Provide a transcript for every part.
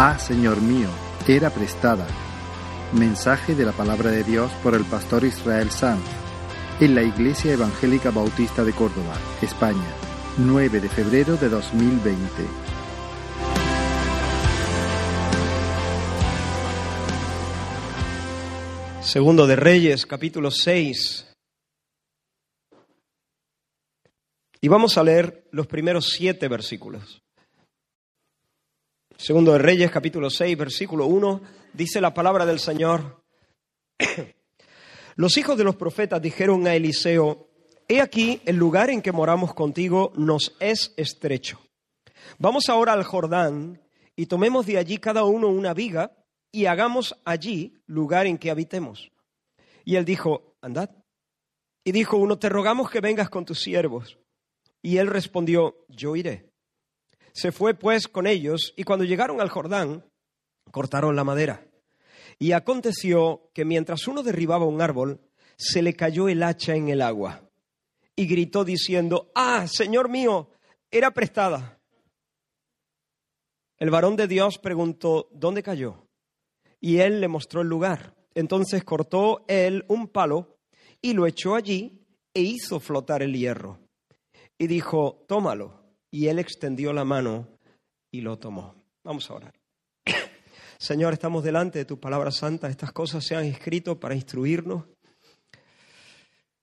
Ah, Señor mío, era prestada. Mensaje de la palabra de Dios por el pastor Israel Sanz en la Iglesia Evangélica Bautista de Córdoba, España, 9 de febrero de 2020. Segundo de Reyes, capítulo 6. Y vamos a leer los primeros siete versículos. Segundo de Reyes, capítulo 6, versículo 1, dice la palabra del Señor. Los hijos de los profetas dijeron a Eliseo, He aquí, el lugar en que moramos contigo nos es estrecho. Vamos ahora al Jordán y tomemos de allí cada uno una viga y hagamos allí lugar en que habitemos. Y él dijo, andad. Y dijo uno, te rogamos que vengas con tus siervos. Y él respondió, yo iré. Se fue pues con ellos y cuando llegaron al Jordán, cortaron la madera. Y aconteció que mientras uno derribaba un árbol, se le cayó el hacha en el agua. Y gritó diciendo, ah, Señor mío, era prestada. El varón de Dios preguntó, ¿dónde cayó? y él le mostró el lugar. Entonces cortó él un palo y lo echó allí e hizo flotar el hierro. Y dijo, tómalo. Y él extendió la mano y lo tomó. Vamos a orar. Señor, estamos delante de tu palabra santa. Estas cosas se han escrito para instruirnos,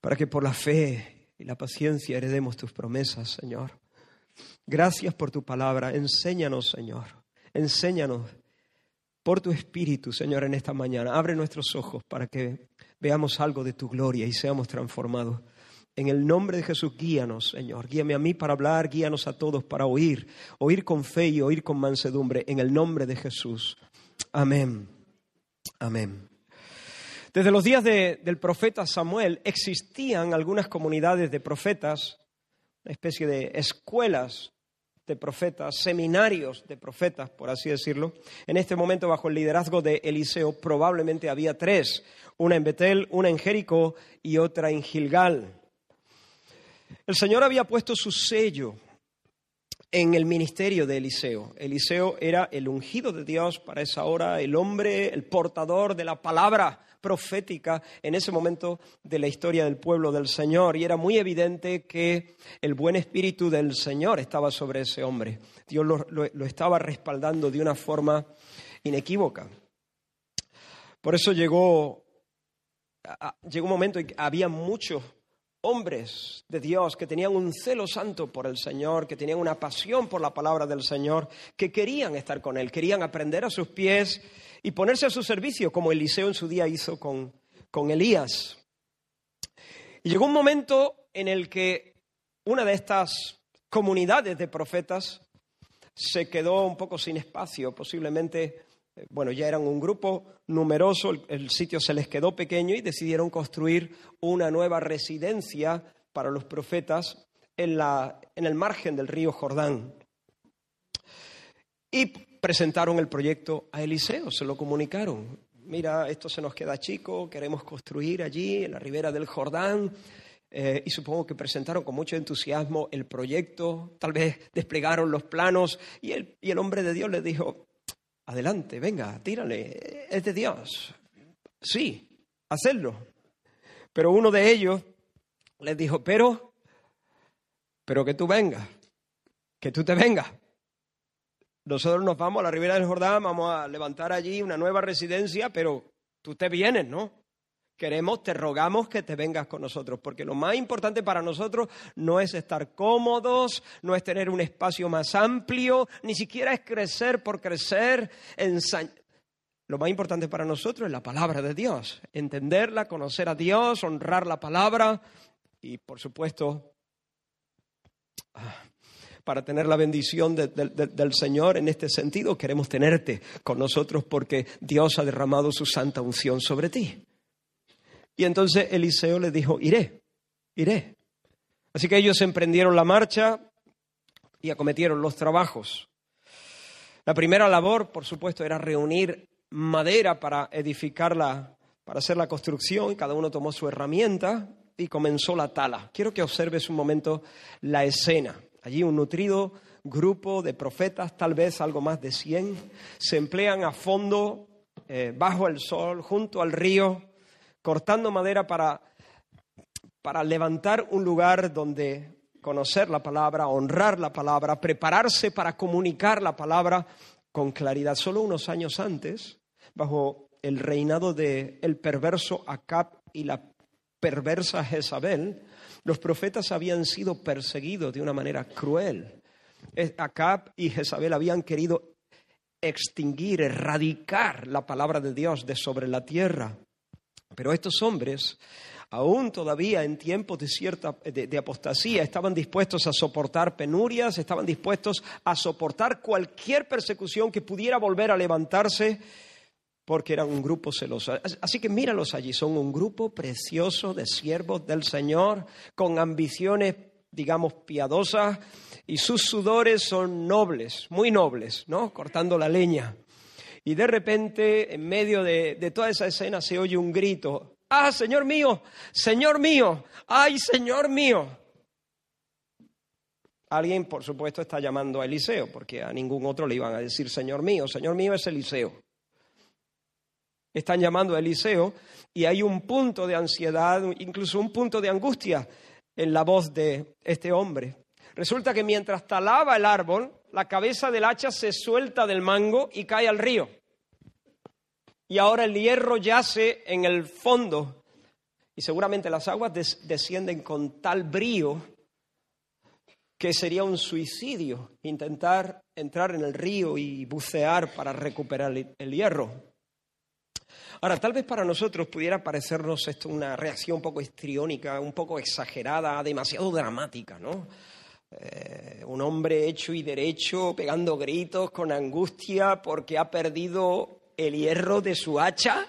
para que por la fe y la paciencia heredemos tus promesas, Señor. Gracias por tu palabra. Enséñanos, Señor. Enséñanos por tu Espíritu, Señor, en esta mañana. Abre nuestros ojos para que veamos algo de tu gloria y seamos transformados. En el nombre de Jesús, guíanos, Señor. Guíame a mí para hablar, guíanos a todos para oír, oír con fe y oír con mansedumbre. En el nombre de Jesús. Amén. Amén. Desde los días del profeta Samuel existían algunas comunidades de profetas, una especie de escuelas de profetas, seminarios de profetas, por así decirlo. En este momento, bajo el liderazgo de Eliseo, probablemente había tres, una en Betel, una en Jericó y otra en Gilgal. El Señor había puesto su sello en el ministerio de Eliseo. Eliseo era el ungido de Dios para esa hora, el hombre, el portador de la palabra profética en ese momento de la historia del pueblo del Señor. Y era muy evidente que el buen espíritu del Señor estaba sobre ese hombre. Dios lo, estaba respaldando de una forma inequívoca. Por eso llegó, llegó un momento en que había muchos hombres de Dios que tenían un celo santo por el Señor, que tenían una pasión por la palabra del Señor, que querían estar con Él, querían aprender a sus pies y ponerse a su servicio, como Eliseo en su día hizo con, con Elías. Y llegó un momento en el que una de estas comunidades de profetas se quedó un poco sin espacio, posiblemente bueno, ya eran un grupo numeroso, el, sitio se les quedó pequeño y decidieron construir una nueva residencia para los profetas en, la, en el margen del río Jordán. Y presentaron el proyecto a Eliseo, se lo comunicaron. Mira, esto se nos queda chico, queremos construir allí, en la ribera del Jordán. Eh, y supongo que presentaron con mucho entusiasmo el proyecto, tal vez desplegaron los planos y el, y el hombre de Dios les dijo, adelante, venga, tírale, es de Dios. Sí, hacerlo. Pero uno de ellos les dijo, pero, pero que tú vengas, que tú te vengas. Nosotros nos vamos a la ribera del Jordán, vamos a levantar allí una nueva residencia, pero tú te vienes, ¿no? Queremos, te rogamos que te vengas con nosotros, porque lo más importante para nosotros no es estar cómodos, no es tener un espacio más amplio, ni siquiera es crecer por crecer. Lo más importante para nosotros es la palabra de Dios, entenderla, conocer a Dios, honrar la palabra y, por supuesto, para tener la bendición del Señor en este sentido, queremos tenerte con nosotros porque Dios ha derramado su santa unción sobre ti. Y entonces Eliseo les dijo, iré, iré. Así que ellos emprendieron la marcha y acometieron los trabajos. La primera labor, por supuesto, era reunir madera para edificarla, para hacer la construcción. Cada uno tomó su herramienta y comenzó la tala. Quiero que observes un momento la escena. Allí un nutrido grupo de profetas, tal vez algo más de 100, se emplean a fondo, eh, bajo el sol, junto al río, cortando madera para, para levantar un lugar donde conocer la palabra, honrar la palabra, prepararse para comunicar la palabra con claridad. Solo unos años antes, bajo el reinado de el perverso Acab y la perversa Jezabel, los profetas habían sido perseguidos de una manera cruel. Acab y Jezabel habían querido extinguir, erradicar la palabra de Dios de sobre la tierra. Pero estos hombres, aún todavía en tiempos de cierta de, apostasía, estaban dispuestos a soportar penurias, estaban dispuestos a soportar cualquier persecución que pudiera volver a levantarse porque eran un grupo celoso. Así que míralos allí, son un grupo precioso de siervos del Señor, con ambiciones, digamos, piadosas, y sus sudores son nobles, muy nobles, ¿no? Cortando la leña. Y de repente, en medio de, de toda esa escena, se oye un grito. ¡Ah, Señor mío! ¡Señor mío! ¡Ay, Señor mío! Alguien, por supuesto, está llamando a Eliseo, porque a ningún otro le iban a decir Señor mío. Señor mío es Eliseo están llamando a Eliseo y hay un punto de ansiedad, incluso un punto de angustia en la voz de este hombre. Resulta que mientras talaba el árbol, la cabeza del hacha se suelta del mango y cae al río. Y ahora el hierro yace en el fondo y seguramente las aguas descienden con tal brío que sería un suicidio intentar entrar en el río y bucear para recuperar el hierro. Ahora, tal vez para nosotros pudiera parecernos esto una reacción un poco histriónica, un poco exagerada, demasiado dramática, ¿no? Eh, un hombre hecho y derecho pegando gritos con angustia porque ha perdido el hierro de su hacha.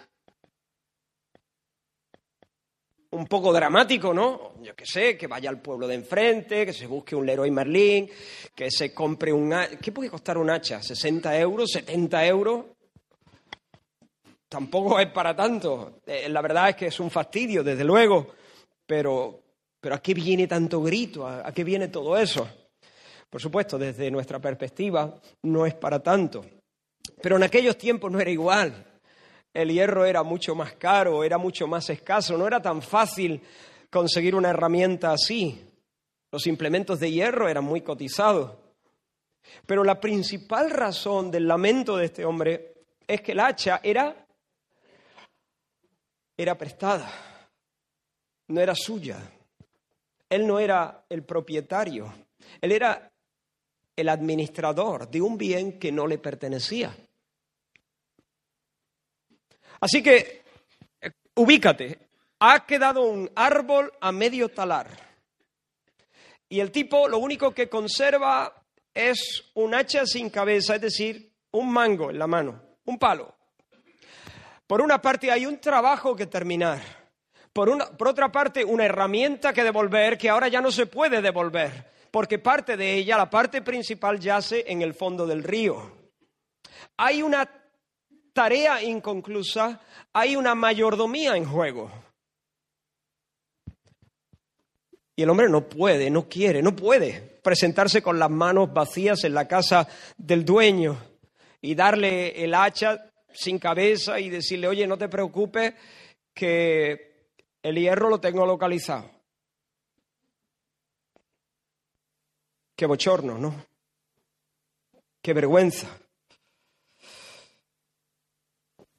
Un poco dramático, ¿no? Yo qué sé, que vaya al pueblo de enfrente, que se busque un Leroy Merlin, que se compre un... ¿Qué puede costar un hacha? ¿60 euros? ¿70 euros? tampoco es para tanto. Eh, la verdad es que es un fastidio, desde luego, pero, pero ¿a qué viene tanto grito? ¿A, qué viene todo eso? Por supuesto, desde nuestra perspectiva no es para tanto. Pero en aquellos tiempos no era igual. El hierro era mucho más caro, era mucho más escaso, no era tan fácil conseguir una herramienta así. Los implementos de hierro eran muy cotizados. Pero la principal razón del lamento de este hombre es que el hacha era era prestada, no era suya. Él no era el propietario, él era el administrador de un bien que no le pertenecía. Así que, eh, ubícate, ha quedado un árbol a medio talar. Y el tipo lo único que conserva es un hacha sin cabeza, es decir, un mango en la mano, un palo. Por una parte hay un trabajo que terminar. Por, otra parte, una herramienta que devolver que ahora ya no se puede devolver, porque parte de ella, la parte principal, yace en el fondo del río. Hay una tarea inconclusa, hay una mayordomía en juego. Y el hombre no puede, no quiere, no puede presentarse con las manos vacías en la casa del dueño y darle el hacha sin cabeza y decirle, oye, no te preocupes, que el hierro lo tengo localizado. Qué bochorno, ¿no? Qué vergüenza.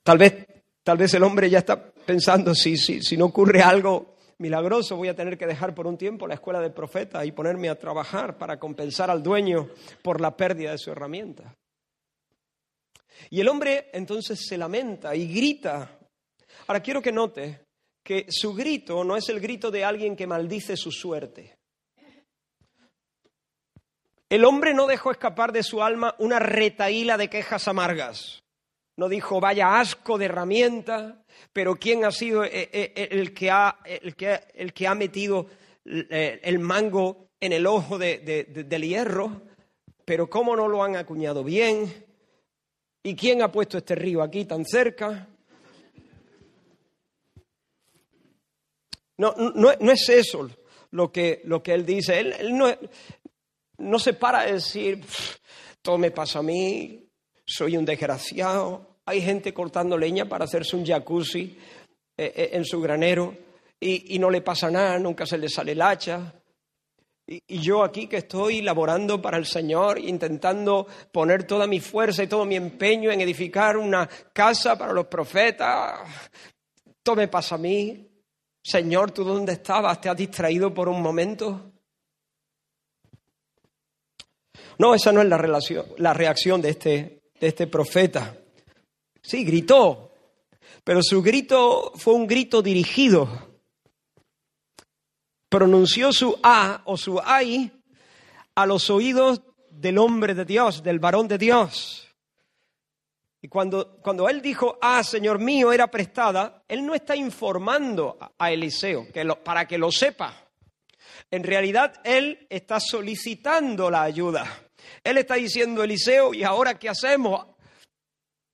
Tal vez, tal vez el hombre ya está pensando, si, si, si no ocurre algo milagroso, voy a tener que dejar por un tiempo la escuela de profeta y ponerme a trabajar para compensar al dueño por la pérdida de su herramienta. Y el hombre entonces se lamenta y grita. Ahora quiero que note que su grito no es el grito de alguien que maldice su suerte. El hombre no dejó escapar de su alma una retaíla de quejas amargas. No dijo, vaya asco de herramienta, pero ¿quién ha sido eh, eh, el que ha, el que, metido eh, el mango en el ojo del hierro? Pero ¿cómo no lo han acuñado bien? ¿Y quién ha puesto este río aquí tan cerca? No, no, es eso lo que, lo que él dice. Él, no, no se para de decir, todo me pasa a mí, soy un desgraciado. Hay gente cortando leña para hacerse un jacuzzi eh, eh, en su granero y, no le pasa nada, nunca se le sale el hacha. Y, y, yo aquí que estoy laborando para el Señor, intentando poner toda mi fuerza y todo mi empeño en edificar una casa para los profetas, todo me pasa a mí. Señor, ¿tú dónde estabas? ¿Te has distraído por un momento? No, esa no es la, relación, la reacción de este, de este profeta. Sí, gritó, pero su grito fue un grito dirigido. Pronunció su A o su ay a los oídos del hombre de Dios, del varón de Dios. Y cuando, cuando él dijo, ah, Señor mío, era prestada, él no está informando a Eliseo para que lo sepa. En realidad, él está solicitando la ayuda. Él está diciendo, Eliseo, ¿y ahora qué hacemos?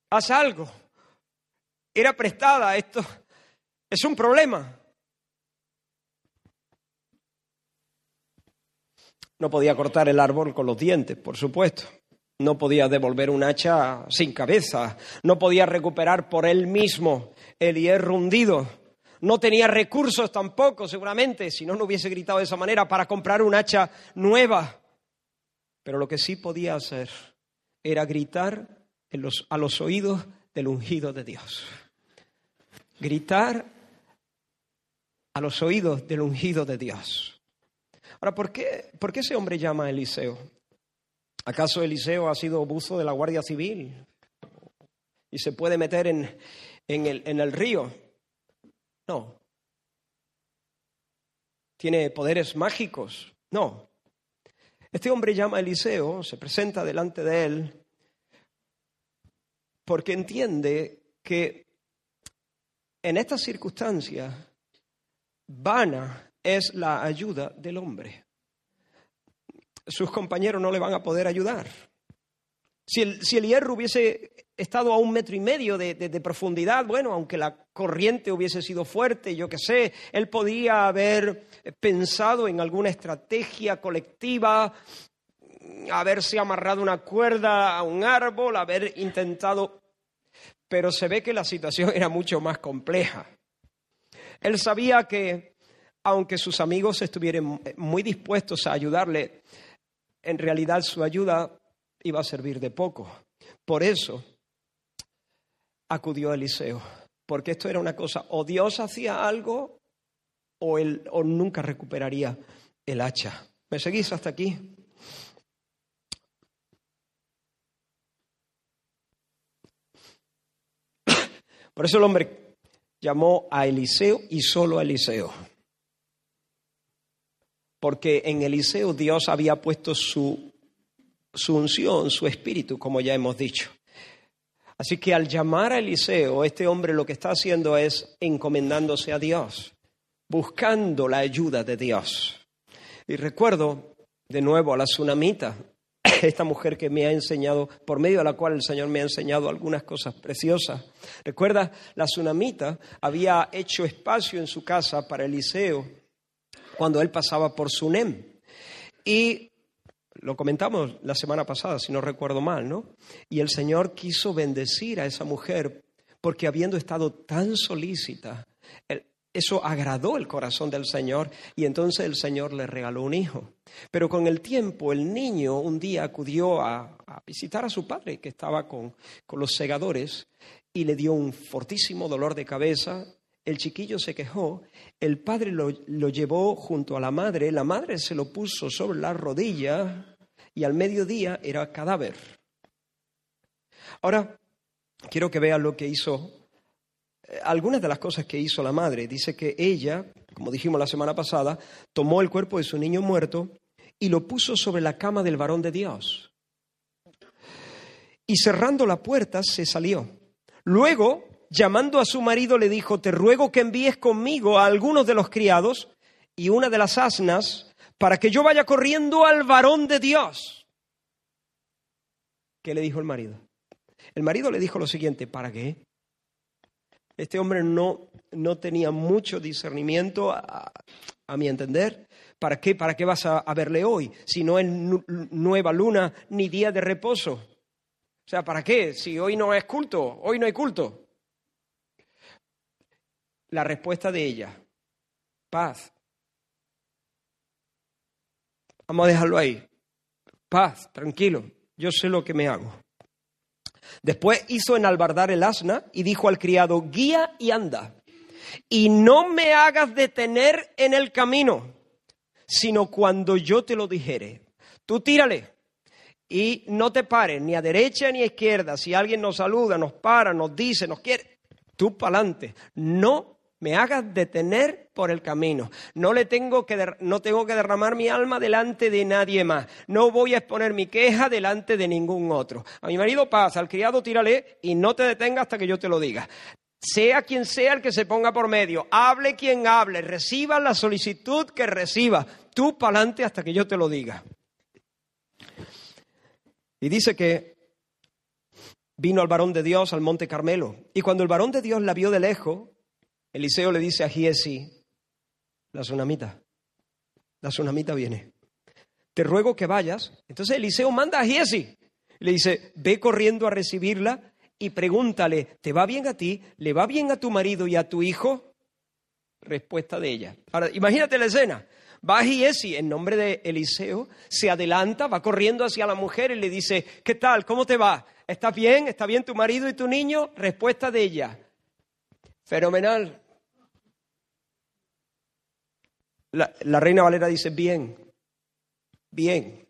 Haz algo. Era prestada, esto es un problema. No podía cortar el árbol con los dientes, por supuesto. No podía devolver un hacha sin cabeza. No podía recuperar por él mismo el hierro hundido. No tenía recursos tampoco, seguramente, si no, no hubiese gritado de esa manera, para comprar un hacha nueva. Pero lo que sí podía hacer era gritar a los oídos del ungido de Dios. Gritar a los oídos del ungido de Dios. Ahora, ¿por qué, ¿por qué ese hombre llama a Eliseo? ¿Acaso Eliseo ha sido buzo de la Guardia Civil y se puede meter en, el, en el río? No. ¿Tiene poderes mágicos? No. Este hombre llama a Eliseo, se presenta delante de él, porque entiende que en estas circunstancias vana es la ayuda del hombre sus compañeros no le van a poder ayudar. Si el, si el hierro hubiese estado a un metro y medio de, profundidad, bueno, aunque la corriente hubiese sido fuerte, yo qué sé, él podía haber pensado en alguna estrategia colectiva, haberse amarrado una cuerda a un árbol, haber intentado, pero se ve que la situación era mucho más compleja. Él sabía que, aunque sus amigos estuvieran muy dispuestos a ayudarle, en realidad su ayuda iba a servir de poco. Por eso acudió a Eliseo, porque esto era una cosa, o Dios hacía algo o, él, o nunca recuperaría el hacha. ¿Me seguís hasta aquí? Por eso el hombre llamó a Eliseo y solo a Eliseo porque en Eliseo Dios había puesto su, su unción, su espíritu, como ya hemos dicho. Así que al llamar a Eliseo, este hombre lo que está haciendo es encomendándose a Dios, buscando la ayuda de Dios. Y recuerdo de nuevo a la tsunamita, esta mujer que me ha enseñado, por medio de la cual el Señor me ha enseñado algunas cosas preciosas. Recuerda, la tsunamita había hecho espacio en su casa para Eliseo cuando él pasaba por Sunem. Y lo comentamos la semana pasada, si no recuerdo mal, ¿no? Y el Señor quiso bendecir a esa mujer porque habiendo estado tan solícita, eso agradó el corazón del Señor y entonces el Señor le regaló un hijo. Pero con el tiempo el niño un día acudió a, visitar a su padre que estaba con, con los segadores y le dio un fortísimo dolor de cabeza el chiquillo se quejó, el padre lo, llevó junto a la madre, la madre se lo puso sobre la rodilla y al mediodía era cadáver. Ahora, quiero que vean lo que hizo, eh, algunas de las cosas que hizo la madre. Dice que ella, como dijimos la semana pasada, tomó el cuerpo de su niño muerto y lo puso sobre la cama del varón de Dios. Y cerrando la puerta se salió. Luego llamando a su marido le dijo, te ruego que envíes conmigo a algunos de los criados y una de las asnas para que yo vaya corriendo al varón de Dios. ¿Qué le dijo el marido? El marido le dijo lo siguiente, ¿para qué? Este hombre no, no tenía mucho discernimiento, a, a mi entender. ¿Para qué, ¿Para qué vas a, a verle hoy? Si no es nu- nueva luna ni día de reposo. O sea, ¿para qué? Si hoy no es culto, hoy no hay culto. La respuesta de ella, paz. Vamos a dejarlo ahí. Paz, tranquilo, yo sé lo que me hago. Después hizo enalbardar el asna y dijo al criado, guía y anda, y no me hagas detener en el camino, sino cuando yo te lo dijere. Tú tírale y no te pares ni a derecha ni a izquierda. Si alguien nos saluda, nos para, nos dice, nos quiere, tú pa'lante. No me hagas detener por el camino. No le tengo que no tengo que derramar mi alma delante de nadie más. No voy a exponer mi queja delante de ningún otro. A mi marido pasa, al criado tírale y no te detenga hasta que yo te lo diga. Sea quien sea el que se ponga por medio, hable quien hable, reciba la solicitud que reciba. Tú pa'lante hasta que yo te lo diga. Y dice que vino al varón de Dios al monte Carmelo. Y cuando el varón de Dios la vio de lejos, Eliseo le dice a Giesi, la tsunamita, la tsunamita viene. Te ruego que vayas. Entonces Eliseo manda a Giesi. Le dice, ve corriendo a recibirla y pregúntale, ¿te va bien a ti? ¿Le va bien a tu marido y a tu hijo? Respuesta de ella. Ahora, imagínate la escena. Va Giesi en nombre de Eliseo, se adelanta, va corriendo hacia la mujer y le dice, ¿qué tal? ¿Cómo te va? ¿Estás bien? ¿Está bien tu marido y tu niño? Respuesta de ella. Fenomenal. La, reina Valera dice, bien, bien.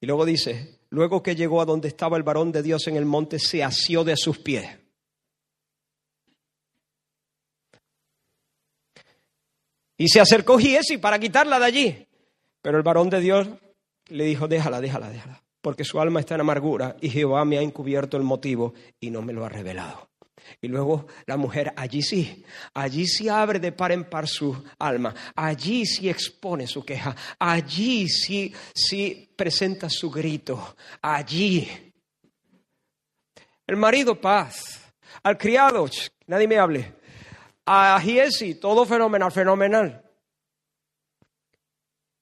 Y luego dice, luego que llegó a donde estaba el varón de Dios en el monte, se asió de sus pies. Y se acercó Giesi para quitarla de allí. Pero el varón de Dios le dijo, déjala, déjala, déjala, porque su alma está en amargura y Jehová me ha encubierto el motivo y no me lo ha revelado. Y luego la mujer, allí sí, allí sí abre de par en par su alma, allí sí expone su queja, allí sí, sí presenta su grito, allí. El marido, paz. Al criado, nadie me hable. A Giesi, todo fenomenal, fenomenal.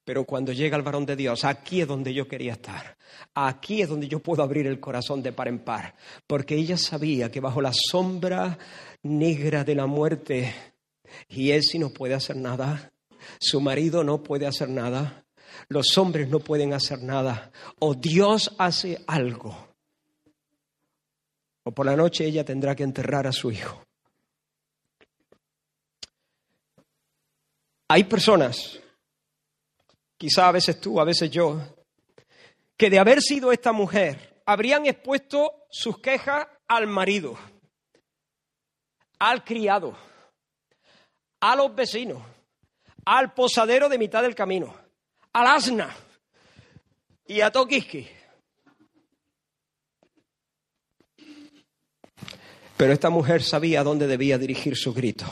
Pero cuando llega el varón de Dios, aquí es donde yo quería estar. Aquí es donde yo puedo abrir el corazón de par en par. Porque ella sabía que bajo la sombra negra de la muerte, Giesi no puede hacer nada. Su marido no puede hacer nada. Los hombres no pueden hacer nada. O Dios hace algo. O por la noche ella tendrá que enterrar a su hijo. Hay personas quizá a veces tú, a veces yo, que de haber sido esta mujer, habrían expuesto sus quejas al marido, al criado, a los vecinos, al posadero de mitad del camino, al asna y a Tokiski. Pero esta mujer sabía dónde debía dirigir su grito.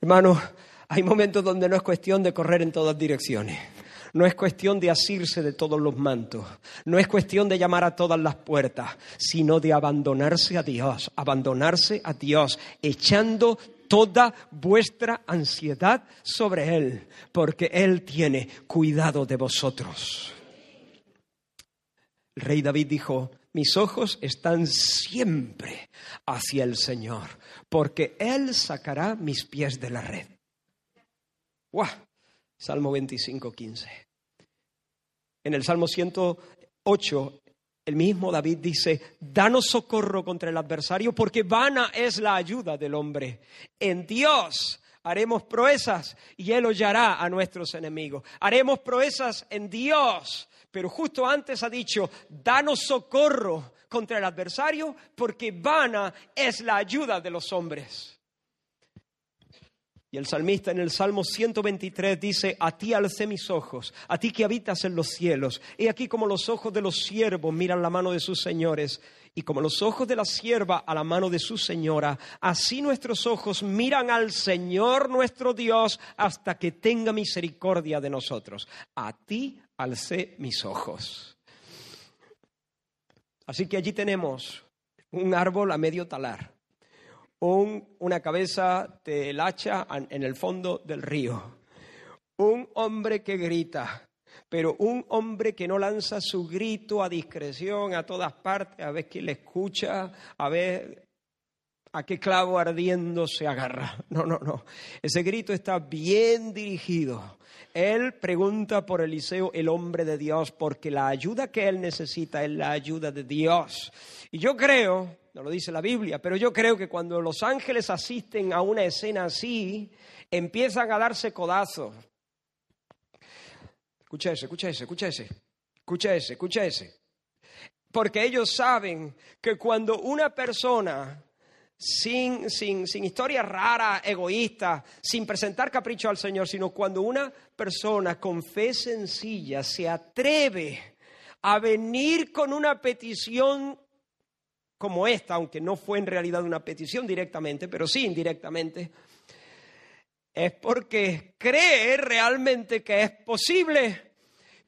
Hermanos, hay momentos donde no es cuestión de correr en todas direcciones. No es cuestión de asirse de todos los mantos, no es cuestión de llamar a todas las puertas, sino de abandonarse a Dios, abandonarse a Dios, echando toda vuestra ansiedad sobre Él, porque Él tiene cuidado de vosotros. El rey David dijo, mis ojos están siempre hacia el Señor, porque Él sacará mis pies de la red. ¡Guau! Salmo 25, 15. En el Salmo 108, el mismo David dice, danos socorro contra el adversario porque vana es la ayuda del hombre. En Dios haremos proezas y Él hollará a nuestros enemigos. Haremos proezas en Dios, pero justo antes ha dicho, danos socorro contra el adversario porque vana es la ayuda de los hombres. Y el salmista en el Salmo 123 dice, a ti alcé mis ojos, a ti que habitas en los cielos. He aquí como los ojos de los siervos miran la mano de sus señores, y como los ojos de la sierva a la mano de su señora, así nuestros ojos miran al Señor nuestro Dios hasta que tenga misericordia de nosotros. A ti alcé mis ojos. Así que allí tenemos un árbol a medio talar un- una cabeza del hacha en el fondo del río, un hombre que grita, pero un hombre que no lanza su grito a discreción a todas partes, a ver quién le escucha, a ver a qué clavo ardiendo se agarra. No, no, no. Ese grito está bien dirigido. Él pregunta por Eliseo, el hombre de Dios, porque la ayuda que él necesita es la ayuda de Dios. Y yo creo, no lo dice la Biblia, pero yo creo que cuando los ángeles asisten a una escena así, empiezan a darse codazos. Escucha ese, escucha ese, escucha ese, escucha ese, escucha ese. Porque ellos saben que cuando una persona sin, sin, sin historia rara, egoísta, sin presentar capricho al Señor, sino cuando una persona con fe sencilla se atreve a venir con una petición como esta, aunque no fue en realidad una petición directamente, pero sí indirectamente, es porque cree realmente que es posible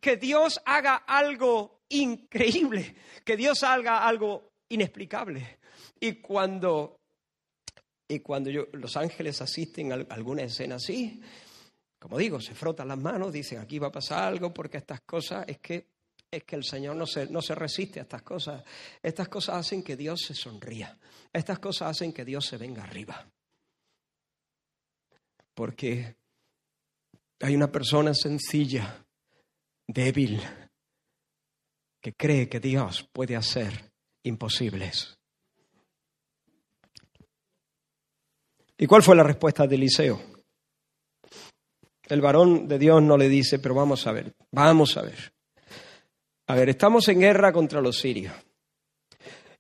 que Dios haga algo increíble, que Dios haga algo inexplicable. Y cuando, y cuando los ángeles asisten a alguna escena así, como digo, se frotan las manos, dicen aquí va a pasar algo, porque estas cosas es que, es que el Señor no se, no se resiste a estas cosas. Estas cosas hacen que Dios se sonría. Estas cosas hacen que Dios se venga arriba. Porque hay una persona sencilla, débil, que cree que Dios puede hacer imposibles. ¿Y cuál fue la respuesta de Eliseo? El varón de Dios no le dice, pero vamos a ver, vamos a ver. A ver, estamos en guerra contra los sirios.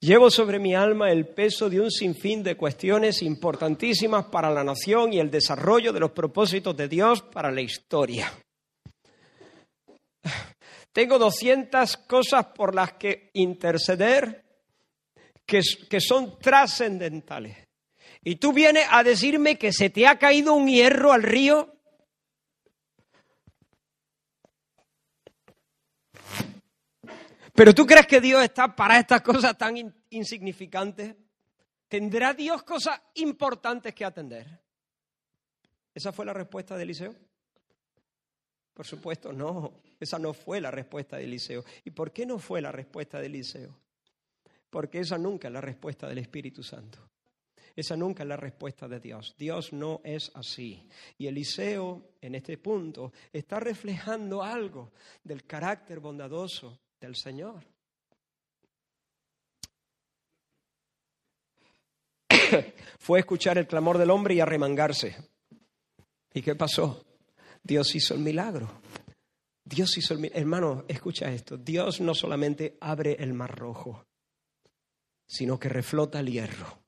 Llevo sobre mi alma el peso de un sinfín de cuestiones importantísimas para la nación y el desarrollo de los propósitos de Dios para la historia. Tengo 200 cosas por las que interceder que, que son trascendentales. Y tú vienes a decirme que se te ha caído un hierro al río. Pero tú crees que Dios está para estas cosas tan in- insignificantes. ¿Tendrá Dios cosas importantes que atender? ¿Esa fue la respuesta de Eliseo? Por supuesto, no. Esa no fue la respuesta de Eliseo. ¿Y por qué no fue la respuesta de Eliseo? Porque esa nunca es la respuesta del Espíritu Santo. Esa nunca es la respuesta de Dios. Dios no es así. Y Eliseo, en este punto, está reflejando algo del carácter bondadoso del Señor. Fue escuchar el clamor del hombre y a remangarse. ¿Y qué pasó? Dios hizo el milagro. Dios hizo el milagro. Hermano, escucha esto. Dios no solamente abre el mar rojo, sino que reflota el hierro.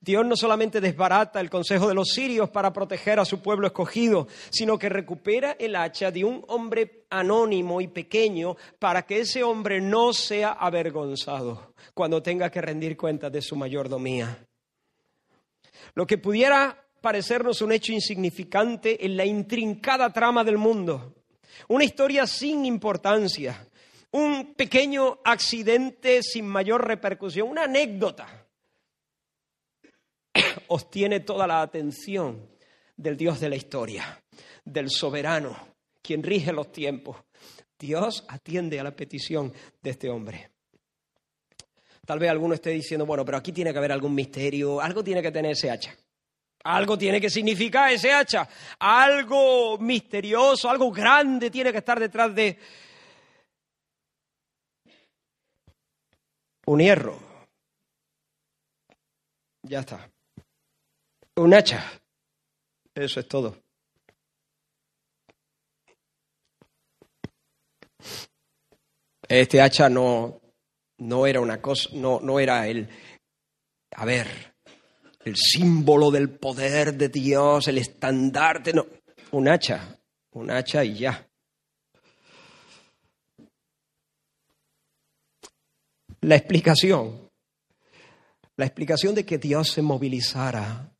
Dios no solamente desbarata el consejo de los sirios para proteger a su pueblo escogido, sino que recupera el hacha de un hombre anónimo y pequeño para que ese hombre no sea avergonzado cuando tenga que rendir cuentas de su mayordomía. Lo que pudiera parecernos un hecho insignificante en la intrincada trama del mundo, una historia sin importancia, un pequeño accidente sin mayor repercusión, una anécdota obtiene toda la atención del Dios de la historia, del soberano, quien rige los tiempos. Dios atiende a la petición de este hombre. Tal vez alguno esté diciendo, bueno, pero aquí tiene que haber algún misterio, algo tiene que tener ese hacha. Algo tiene que significar ese hacha. Algo misterioso, algo grande tiene que estar detrás de un hierro. Ya está. Un hacha. Eso es todo. Este hacha no, no era una cosa, no, no era el, a ver, el símbolo del poder de Dios, el estandarte, no, un hacha, un hacha y ya. La explicación, la explicación de que Dios se movilizara,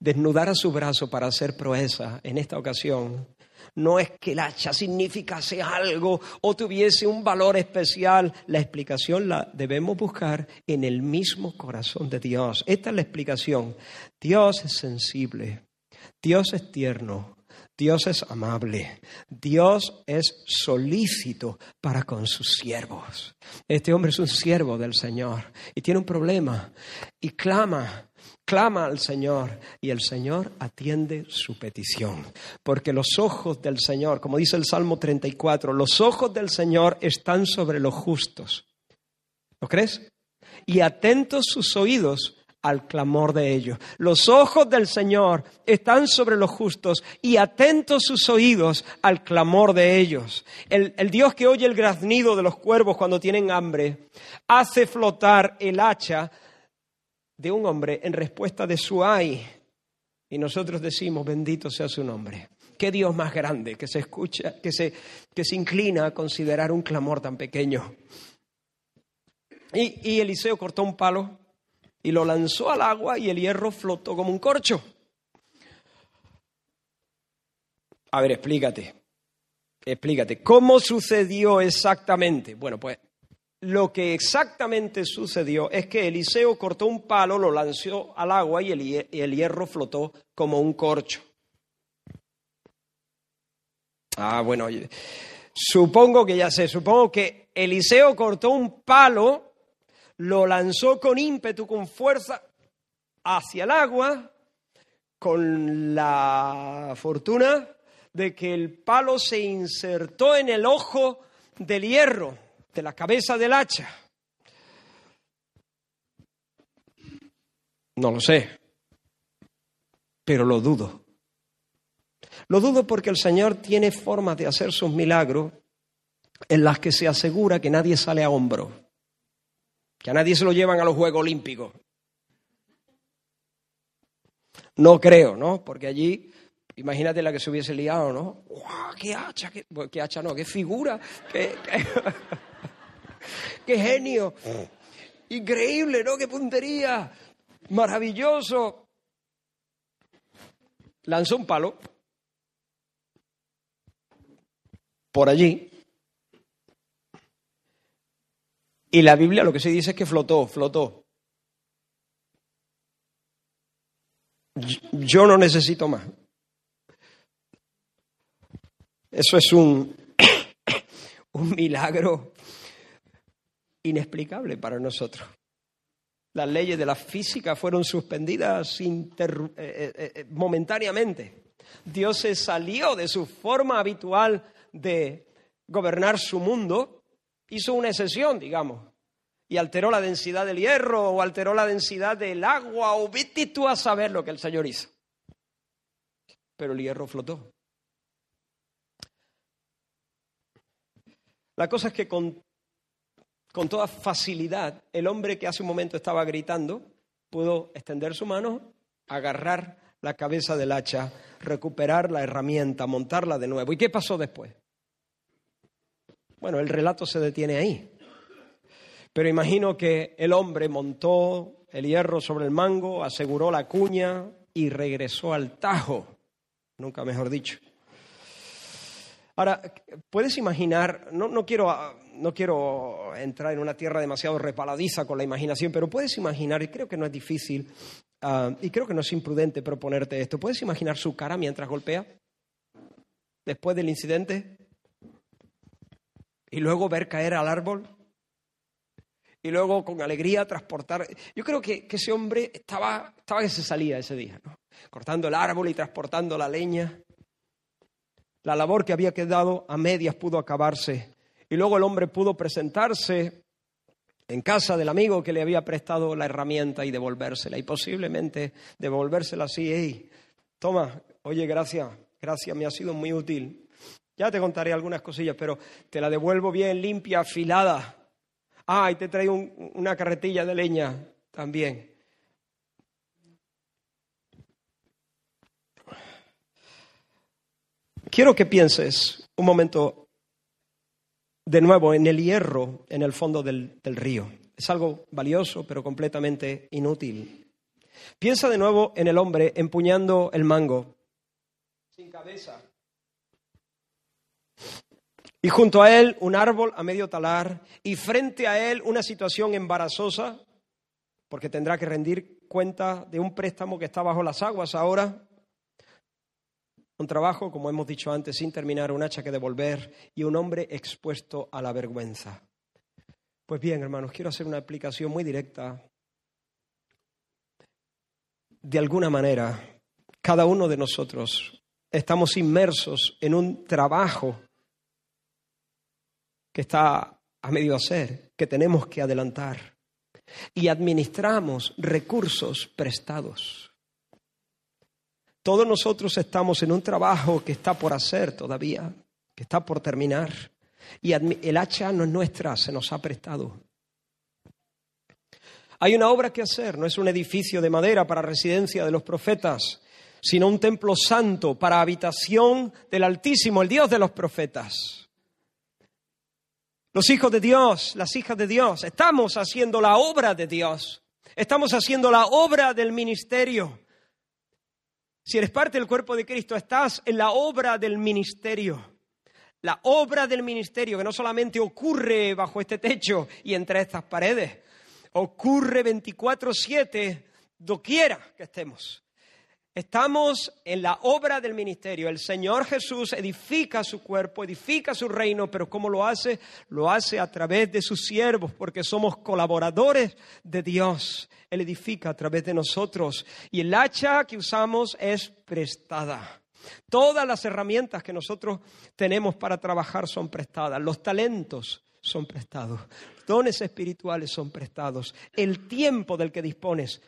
desnudara su brazo para hacer proeza en esta ocasión, No es que el hacha significase algo o tuviese un valor especial. La explicación la debemos buscar en el mismo corazón de Dios. Esta es la explicación. Dios es sensible, Dios es tierno, Dios es amable, Dios es solícito para con sus siervos. Este hombre es un siervo del Señor y tiene un problema y clama clama al Señor y el Señor atiende su petición. Porque los ojos del Señor, como dice el Salmo 34, los ojos del Señor están sobre los justos. ¿Lo crees? Y atentos sus oídos al clamor de ellos. Los ojos del Señor están sobre los justos y atentos sus oídos al clamor de ellos. El, el, Dios que oye el graznido de los cuervos cuando tienen hambre, hace flotar el hacha de un hombre en respuesta de su ay. Y nosotros decimos, bendito sea su nombre. Qué Dios más grande que se escucha, que se, inclina a considerar un clamor tan pequeño. Y, y Eliseo cortó un palo y lo lanzó al agua y el hierro flotó como un corcho. A ver, explícate. Explícate. ¿Cómo sucedió exactamente? Bueno, pues lo que exactamente sucedió es que Eliseo cortó un palo, lo lanzó al agua y el, hierro flotó como un corcho. Ah, bueno, supongo que ya sé, supongo que Eliseo cortó un palo, lo lanzó con ímpetu, con fuerza hacia el agua, con la fortuna de que el palo se insertó en el ojo del hierro de la cabeza del hacha. No lo sé, pero lo dudo. Lo dudo porque el Señor tiene formas de hacer sus milagros en las que se asegura que nadie sale a hombro, que a nadie se lo llevan a los Juegos Olímpicos. No creo, ¿no? Porque allí, imagínate la que se hubiese liado, ¿no? ¡Qué hacha! Qué, hacha no! ¡Qué figura! ¡Qué genio! Increíble, ¿no? ¡Qué puntería! Maravilloso. Lanzó un palo por allí. Y la Biblia lo que se dice es que flotó, flotó. Yo no necesito más. Eso es un, un milagro inexplicable para nosotros. Las leyes de la física fueron suspendidas eh, eh, eh, momentáneamente. Dios se salió de su forma habitual de gobernar su mundo, hizo una excepción, digamos, y alteró la densidad del hierro o alteró la densidad del agua o vete tú a saber lo que el Señor hizo. Pero el hierro flotó. La cosa es que con con toda facilidad, el hombre que hace un momento estaba gritando pudo extender su mano, agarrar la cabeza del hacha, recuperar la herramienta, montarla de nuevo. ¿Y qué pasó después? Bueno, el relato se detiene ahí. Pero imagino que el hombre montó el hierro sobre el mango, aseguró la cuña y regresó al tajo, nunca mejor dicho. Ahora, puedes imaginar, no, no quiero no quiero entrar en una tierra demasiado repaladiza con la imaginación, pero puedes imaginar, y creo que no es difícil, ah, y creo que no es imprudente proponerte esto, ¿puedes imaginar su cara mientras golpea? Después del incidente. Y luego ver caer al árbol. Y luego con alegría transportar. Yo creo que, ese hombre estaba, estaba que se salía ese día, ¿no? cortando el árbol y transportando la leña. La labor que había quedado a medias pudo acabarse y luego el hombre pudo presentarse en casa del amigo que le había prestado la herramienta y devolvérsela. Y posiblemente devolvérsela así, hey, toma, oye, gracias, gracias, me ha sido muy útil. Ya te contaré algunas cosillas, pero te la devuelvo bien limpia, afilada. Ah, y te traigo una carretilla de leña también. Quiero que pienses un momento de nuevo en el hierro en el fondo del, río. Es algo valioso, pero completamente inútil. Piensa de nuevo en el hombre empuñando el mango, sin cabeza, Y junto a él un árbol a medio talar y frente a él una situación embarazosa, porque tendrá que rendir cuenta de un préstamo que está bajo las aguas ahora. Un trabajo, como hemos dicho antes, sin terminar, un hacha que devolver y un hombre expuesto a la vergüenza. Pues bien, hermanos, quiero hacer una explicación muy directa. De alguna manera, cada uno de nosotros estamos inmersos en un trabajo que está a medio hacer, que tenemos que adelantar. Y administramos recursos prestados. Todos nosotros estamos en un trabajo que está por hacer todavía, que está por terminar. Y el hacha no es nuestra, se nos ha prestado. Hay una obra que hacer, no es un edificio de madera para residencia de los profetas, sino un templo santo para habitación del Altísimo, el Dios de los profetas. Los hijos de Dios, las hijas de Dios, estamos haciendo la obra de Dios. Estamos haciendo la obra del ministerio. Si eres parte del cuerpo de Cristo, estás en la obra del ministerio. La obra del ministerio que no solamente ocurre bajo este techo y entre estas paredes, ocurre 24/7 doquiera que estemos. Estamos en la obra del ministerio. El Señor Jesús edifica su cuerpo, edifica su reino, pero ¿cómo lo hace? Lo hace a través de sus siervos, porque somos colaboradores de Dios. Él edifica a través de nosotros. Y el hacha que usamos es prestada. Todas las herramientas que nosotros tenemos para trabajar son prestadas. Los talentos son prestados. Dones espirituales son prestados. El tiempo del que dispones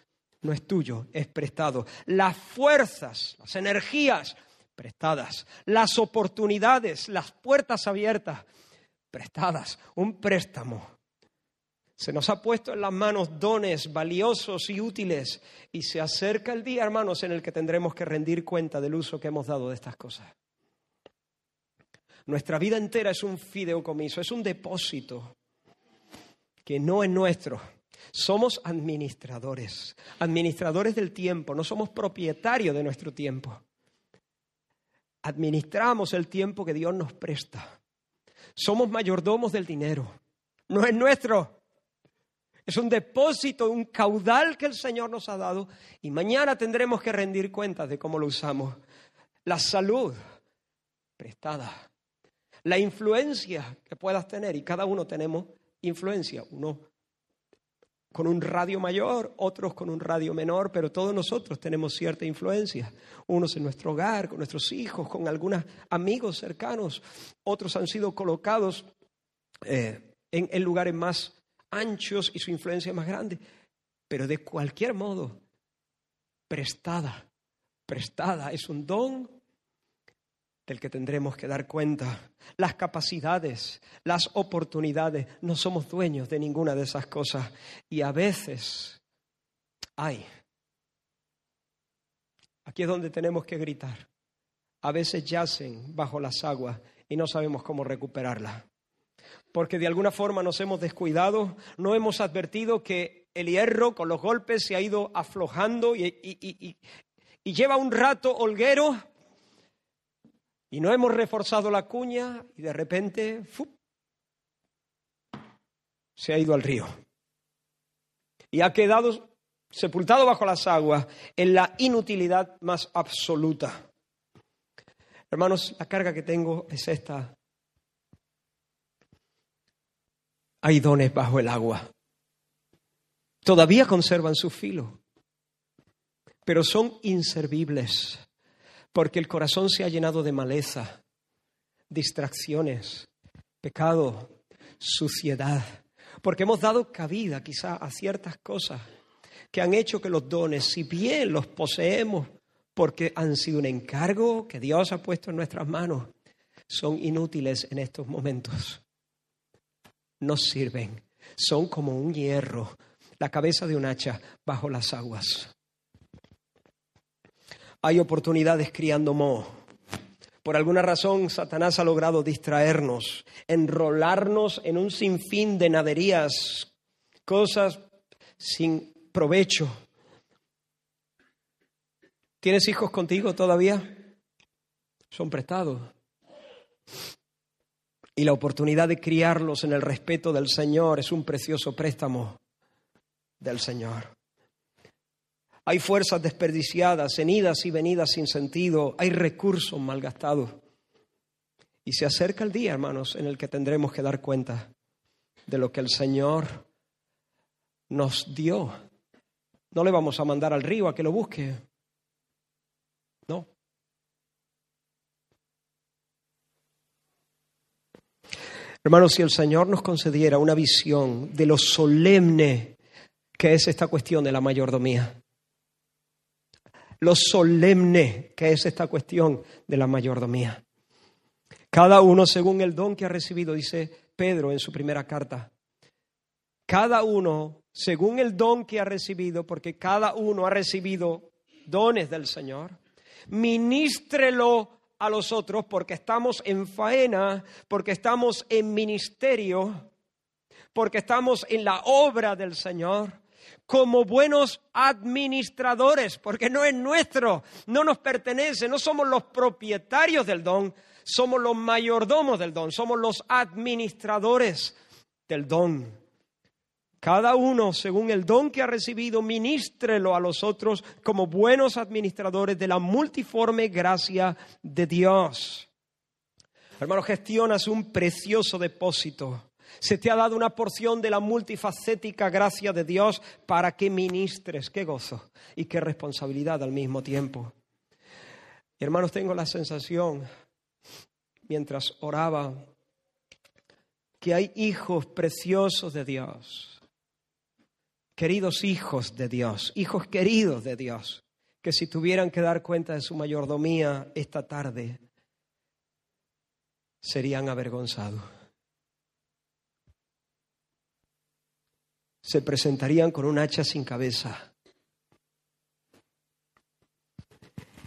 no es tuyo, es prestado. Las fuerzas, las energías, prestadas. Las oportunidades, las puertas abiertas, prestadas. Un préstamo. Se nos ha puesto en las manos dones valiosos y útiles y se acerca el día, hermanos, en el que tendremos que rendir cuenta del uso que hemos dado de estas cosas. Nuestra vida entera es un fideicomiso, es un depósito que no es nuestro, somos administradores, administradores del tiempo, no somos propietarios de nuestro tiempo. Administramos el tiempo que Dios nos presta. Somos mayordomos del dinero. No es nuestro. Es un depósito, un caudal que el Señor nos ha dado y mañana tendremos que rendir cuentas de cómo lo usamos. La salud prestada. La influencia que puedas tener y cada uno tenemos influencia. Uno con un radio mayor, otros con un radio menor, pero todos nosotros tenemos cierta influencia. Unos en nuestro hogar, con nuestros hijos, con algunos amigos cercanos, otros han sido colocados eh, en, en lugares más anchos y su influencia más grande. Pero de cualquier modo, prestada, prestada, es un don del que tendremos que dar cuenta. Las capacidades, las oportunidades, no somos dueños de ninguna de esas cosas. Y a veces hay. Aquí es donde tenemos que gritar. A veces yacen bajo las aguas y no sabemos cómo recuperarlas. Porque de alguna forma nos hemos descuidado, no hemos advertido que el hierro con los golpes se ha ido aflojando y, y lleva un rato holguero y no hemos reforzado la cuña y de repente se ha ido al río. Y ha quedado sepultado bajo las aguas en la inutilidad más absoluta. Hermanos, la carga que tengo es esta. Hay dones bajo el agua. Todavía conservan su filo, pero son inservibles porque el corazón se ha llenado de maleza, distracciones, pecado, suciedad, porque hemos dado cabida quizá a ciertas cosas que han hecho que los dones, si bien los poseemos porque han sido un encargo que Dios ha puesto en nuestras manos, son inútiles en estos momentos. No sirven, son como un hierro, la cabeza de un hacha bajo las aguas hay oportunidades criando moho. Por alguna razón, Satanás ha logrado distraernos, enrolarnos en un sinfín de naderías, cosas sin provecho. ¿Tienes hijos contigo todavía? Son prestados. Y la oportunidad de criarlos en el respeto del Señor es un precioso préstamo del Señor. Hay fuerzas desperdiciadas, en idas y venidas sin sentido, hay recursos malgastados. Y se acerca el día, hermanos, en el que tendremos que dar cuenta de lo que el Señor nos dio. No le vamos a mandar al río a que lo busque. No. Hermanos, si el Señor nos concediera una visión de lo solemne que es esta cuestión de la mayordomía, lo solemne que es esta cuestión de la mayordomía. Cada uno según el don que ha recibido, dice Pedro en su primera carta. Cada uno según el don que ha recibido, porque cada uno ha recibido dones del Señor, ministrelo a los otros porque estamos en faena, porque estamos en ministerio, porque estamos en la obra del Señor como buenos administradores, porque no es nuestro, no nos pertenece, no somos los propietarios del don, somos los mayordomos del don, somos los administradores del don. Cada uno, según el don que ha recibido, ministrelo a los otros como buenos administradores de la multiforme gracia de Dios. Hermano, gestionas un precioso depósito se te ha dado una porción de la multifacética gracia de Dios para que ministres. Qué gozo y qué responsabilidad al mismo tiempo. Hermanos, tengo la sensación, mientras oraba, que hay hijos preciosos de Dios, queridos hijos de Dios, hijos queridos de Dios, que si tuvieran que dar cuenta de su mayordomía esta tarde, serían avergonzados. Se presentarían con un hacha sin cabeza.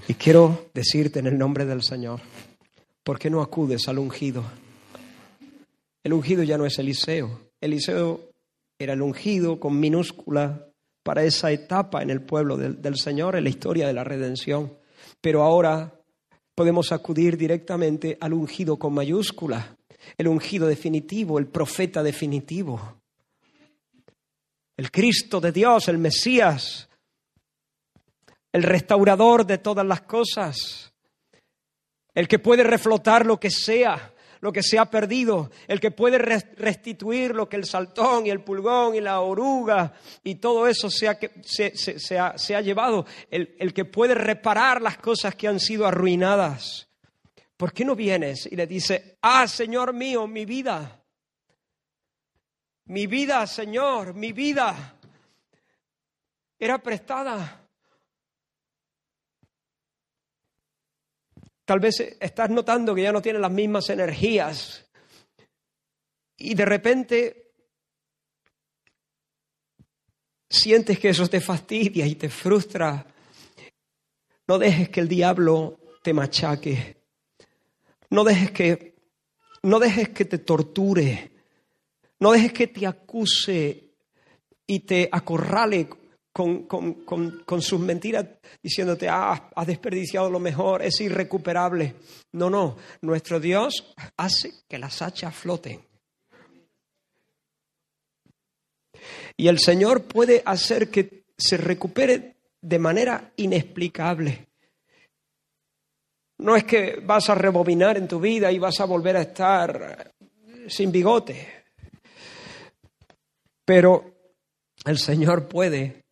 Y quiero decirte en el nombre del Señor, ¿por qué no acudes al ungido? El ungido ya no es Eliseo. Eliseo era el ungido con minúscula para esa etapa en el pueblo del, del Señor, en la historia de la redención. Pero ahora podemos acudir directamente al ungido con mayúscula, el ungido definitivo, el profeta definitivo el Cristo de Dios, el Mesías, el restaurador de todas las cosas, el que puede reflotar lo que sea, lo que se ha perdido, el que puede restituir lo que el saltón y el pulgón y la oruga y todo eso se ha, se, ha, llevado, el, el que puede reparar las cosas que han sido arruinadas. ¿Por qué no vienes y le dices, ah, Señor mío, mi vida? Mi vida, Señor, mi vida era prestada. Tal vez estás notando que ya no tienes las mismas energías y de repente sientes que eso te fastidia y te frustra. No dejes que el diablo te machaque. No dejes que no dejes que te torture. No dejes que te acuse y te acorrale con, sus mentiras diciéndote, ah, has desperdiciado lo mejor, es irrecuperable. No, no, nuestro Dios hace que las hachas floten. Y el Señor puede hacer que se recupere de manera inexplicable. No es que vas a rebobinar en tu vida y vas a volver a estar sin bigote. Pero el Señor puede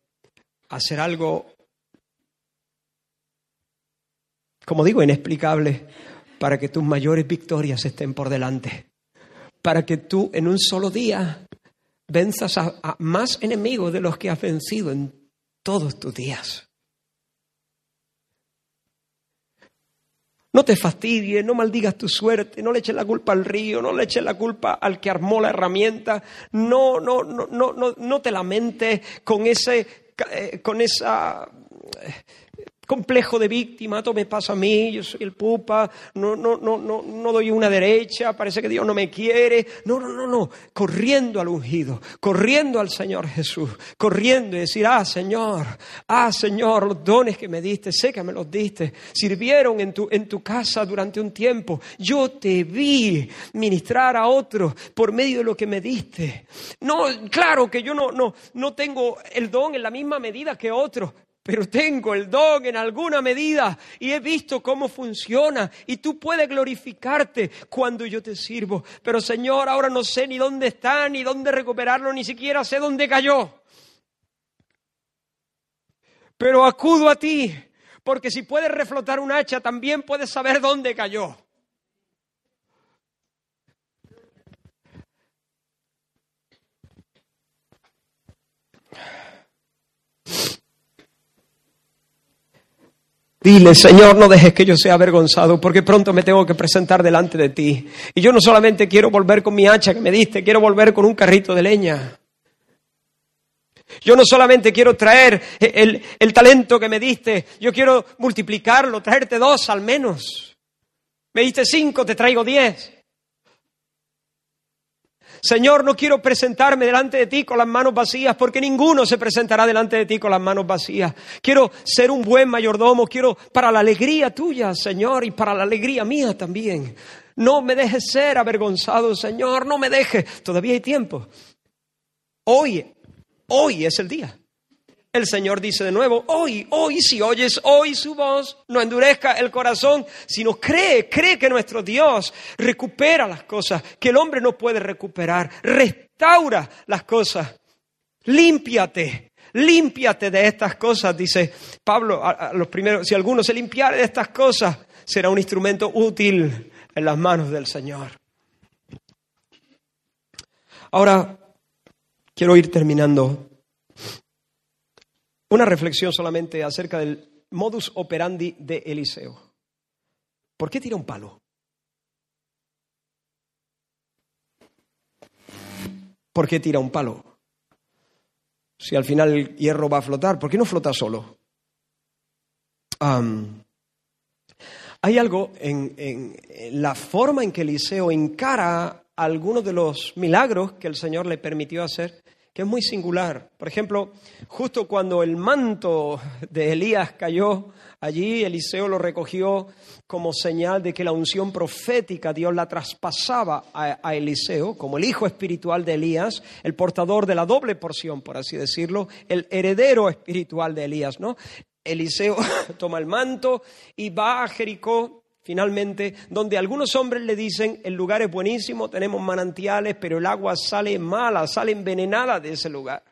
hacer algo, como digo, inexplicable, para que tus mayores victorias estén por delante. Para que tú en un solo día venzas a, más enemigos de los que has vencido en todos tus días. No te fastidies, no maldigas tu suerte, no le eches la culpa al río, no le eches la culpa al que armó la herramienta, no, no, no, no, no, no te lamentes con ese, eh, con esa, complejo de víctima, todo me pasa a mí, yo soy el pupa, no, no, no, no, no doy una derecha, parece que Dios no me quiere. No, no, no, no, corriendo al ungido, corriendo al Señor Jesús, corriendo y decir, ah, Señor, ah, Señor, los dones que me diste, sé que me los diste, sirvieron en tu, en tu casa durante un tiempo. Yo te vi ministrar a otros por medio de lo que me diste. No, claro que yo no, no, no tengo el don en la misma medida que otros, pero tengo el don en alguna medida y he visto cómo funciona y tú puedes glorificarte cuando yo te sirvo. Pero Señor, ahora no sé ni dónde está, ni dónde recuperarlo, ni siquiera sé dónde cayó. Pero acudo a ti, porque si puedes reflotar un hacha, también puedes saber dónde cayó. Dile, Señor, no dejes que yo sea avergonzado, porque pronto me tengo que presentar delante de ti. Y yo no solamente quiero volver con mi hacha que me diste, quiero volver con un carrito de leña. Yo no solamente quiero traer el, el talento que me diste, yo quiero multiplicarlo, traerte dos al menos. Me diste cinco, te traigo diez. Señor, no quiero presentarme delante de ti con las manos vacías, porque ninguno se presentará delante de ti con las manos vacías. Quiero ser un buen mayordomo, quiero para la alegría tuya, Señor, y para la alegría mía también. No me dejes ser avergonzado, Señor, no me dejes. Todavía hay tiempo. Hoy, hoy es el día. El Señor dice de nuevo, hoy, hoy, si oyes hoy su voz, no endurezca el corazón, sino cree, cree que nuestro Dios recupera las cosas que el hombre no puede recuperar, restaura las cosas, límpiate, límpiate de estas cosas, dice Pablo a, los primeros, si alguno se limpiare de estas cosas, será un instrumento útil en las manos del Señor. Ahora, quiero ir terminando una reflexión solamente acerca del modus operandi de Eliseo. ¿Por qué tira un palo? ¿Por qué tira un palo? Si al final el hierro va a flotar, ¿por qué no flota solo? hay algo en, la forma en que Eliseo encara algunos de los milagros que el Señor le permitió hacer que es muy singular. Por ejemplo, justo cuando el manto de Elías cayó allí, Eliseo lo recogió como señal de que la unción profética Dios la traspasaba a, Eliseo, como el hijo espiritual de Elías, el portador de la doble porción, por así decirlo, el heredero espiritual de Elías, ¿no? Eliseo toma el manto y va a Jericó finalmente, donde algunos hombres le dicen, el lugar es buenísimo, tenemos manantiales, pero el agua sale mala, sale envenenada de ese lugar.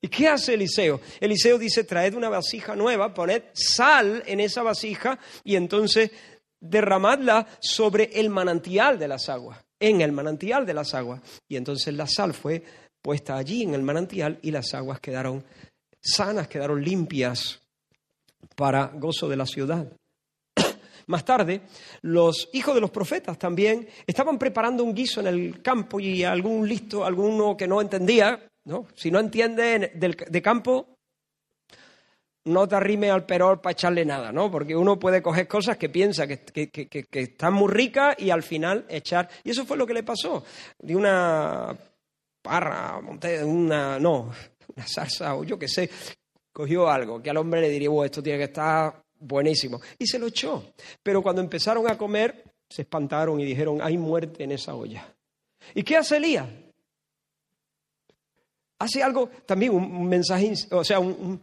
¿Y qué hace Eliseo? Eliseo dice, traed una vasija nueva, poned sal en esa vasija y entonces derramadla sobre el manantial de las aguas, en el manantial de las aguas. Y entonces la sal fue puesta allí en el manantial y las aguas quedaron sanas, quedaron limpias para gozo de la ciudad. Más tarde, los hijos de los profetas también estaban preparando un guiso en el campo y algún listo, alguno que no entendía, ¿no? si no entiende de campo, no te arrime al perol para echarle nada, ¿no? Porque uno puede coger cosas que piensa que, están muy ricas y al final echar. Y eso fue lo que le pasó. De una parra, una, no, una salsa o yo qué sé, cogió algo que al hombre le diría, bueno, esto tiene que estar buenísimo. Y se lo echó. Pero cuando empezaron a comer, se espantaron y dijeron, hay muerte en esa olla. ¿Y qué hace Elías? Hace algo, también un mensaje, o sea, un,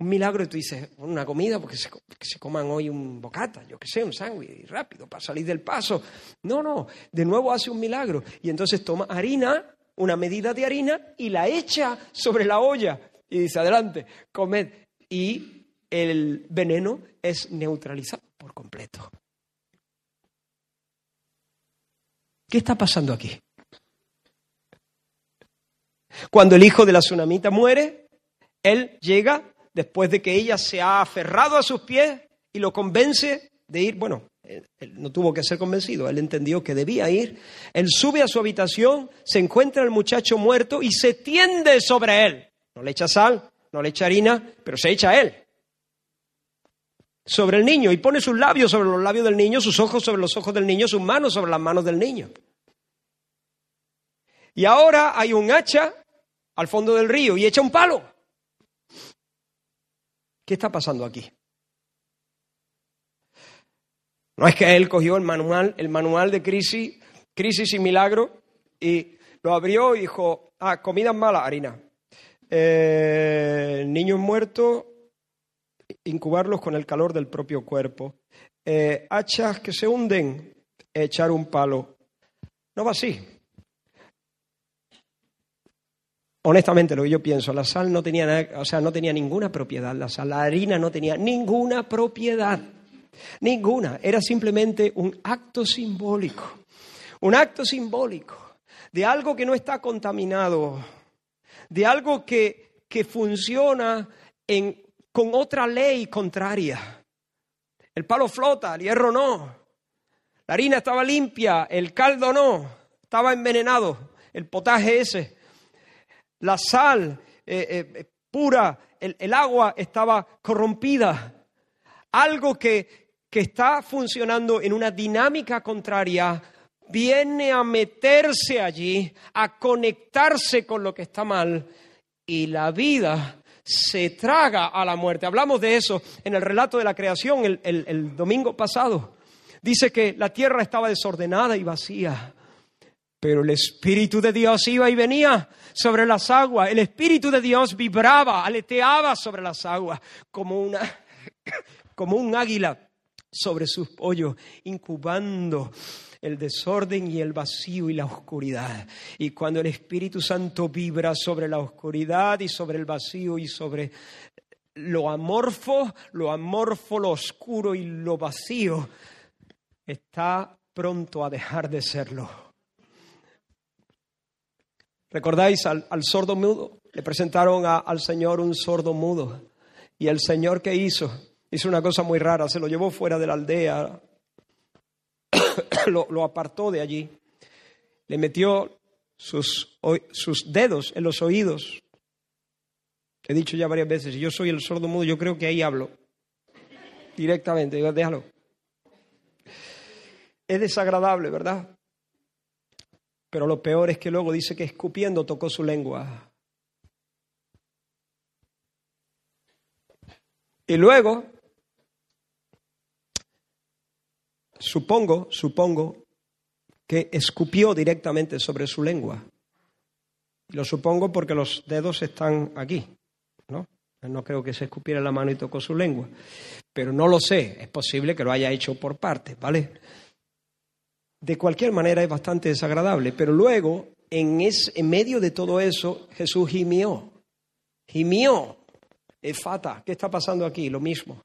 milagro y tú dices, una comida porque se, coman hoy un bocata, yo qué sé, un sándwich rápido para salir del paso. No, no, de nuevo hace un milagro. Y entonces toma harina, una medida de harina y la echa sobre la olla y dice, adelante, comed. Y el veneno es neutralizado por completo. ¿Qué está pasando aquí? Cuando el hijo de la tsunamita muere, él llega después de que ella se ha aferrado a sus pies y lo convence de ir, bueno, él, no tuvo que ser convencido, él entendió que debía ir, él sube a su habitación, se encuentra el muchacho muerto y se tiende sobre él. No le echa sal, no le echa harina, pero se echa a él sobre el niño y pone sus labios sobre los labios del niño, sus ojos sobre los ojos del niño, sus manos sobre las manos del niño. Y ahora hay un hacha al fondo del río y echa un palo. ¿Qué está pasando aquí? No es que él cogió el manual, el manual de crisis, crisis y milagro, y lo abrió y dijo, ah, comida mala, harina. Eh, niños muertos, incubarlos con el calor del propio cuerpo. Eh, hachas que se hunden, echar un palo. No va así. Honestamente, lo que yo pienso, la sal no tenía, o sea, no tenía ninguna propiedad, la sal, la harina no tenía ninguna propiedad, ninguna. Era simplemente un acto simbólico, un acto simbólico de algo que no está contaminado, de algo que, que funciona en, con otra ley contraria. El palo flota, el hierro no. La harina estaba limpia, el caldo no, estaba envenenado, el potaje ese. La sal eh, eh, pura, el, el, agua estaba corrompida. Algo que, que está funcionando en una dinámica contraria viene a meterse allí, a conectarse con lo que está mal y la vida se traga a la muerte. Hablamos de eso en el relato de la creación el, domingo pasado. Dice que la tierra estaba desordenada y vacía, pero el Espíritu de Dios iba y venía sobre las aguas. El Espíritu de Dios vibraba, aleteaba sobre las aguas como, una, como un águila sobre sus pollos, incubando el desorden y el vacío y la oscuridad. Y cuando el Espíritu Santo vibra sobre la oscuridad y sobre el vacío y sobre lo amorfo, lo amorfo, lo oscuro y lo vacío, está pronto a dejar de serlo. ¿Recordáis al, sordo mudo? Le presentaron al Señor un sordo mudo. Y el Señor que hizo, hizo una cosa muy rara, se lo llevó fuera de la aldea, lo, apartó de allí, le metió sus, dedos en los oídos. He dicho ya varias veces, yo soy el sordo mudo, yo creo que ahí hablo directamente. Digo, déjalo. Es desagradable, ¿verdad? Pero lo peor es que luego dice que escupiendo tocó su lengua. Y luego supongo, supongo que escupió directamente sobre su lengua. Lo supongo porque los dedos están aquí, ¿no? No creo que se escupiera la mano y tocó su lengua. Pero no lo sé, es posible que lo haya hecho por parte, ¿vale? De cualquier manera es bastante desagradable, pero luego, en, en medio de todo eso, Jesús gimió. Gimió. Efata, ¿qué está pasando aquí? Lo mismo.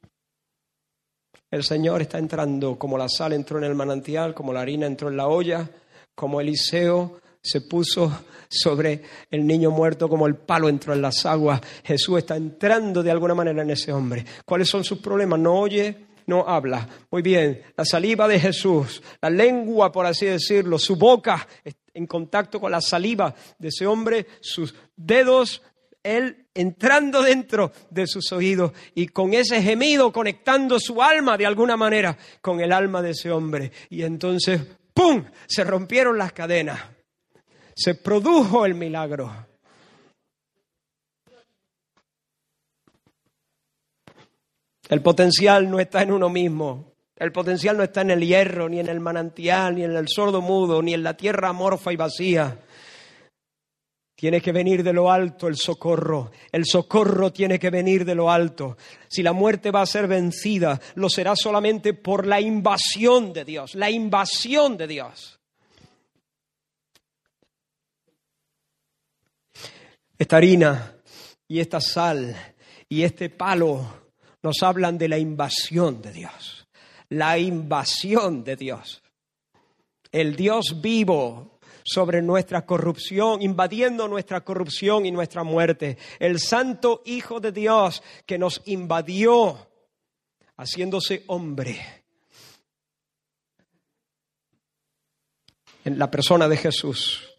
El Señor está entrando como la sal entró en el manantial, como la harina entró en la olla, como Eliseo se puso sobre el niño muerto, como el palo entró en las aguas. Jesús está entrando de alguna manera en ese hombre. ¿Cuáles son sus problemas? No oye, no habla. Muy bien, la saliva de Jesús, la lengua, por así decirlo, su boca en contacto con la saliva de ese hombre, sus dedos él entrando dentro de sus oídos y con ese gemido conectando su alma de alguna manera con el alma de ese hombre. Y entonces, ¡pum!, se rompieron las cadenas. Se produjo el milagro. El potencial no está en uno mismo. El potencial no está en el hierro, ni en el manantial, ni en el sordo mudo, ni en la tierra amorfa y vacía. Tiene que venir de lo alto el socorro. El socorro tiene que venir de lo alto. Si la muerte va a ser vencida, lo será solamente por la invasión de Dios, la invasión de Dios. Esta harina y esta sal y este palo nos hablan de la invasión de Dios. La invasión de Dios. El Dios vivo sobre nuestra corrupción, invadiendo nuestra corrupción y nuestra muerte. El Santo Hijo de Dios que nos invadió, haciéndose hombre. En la persona de Jesús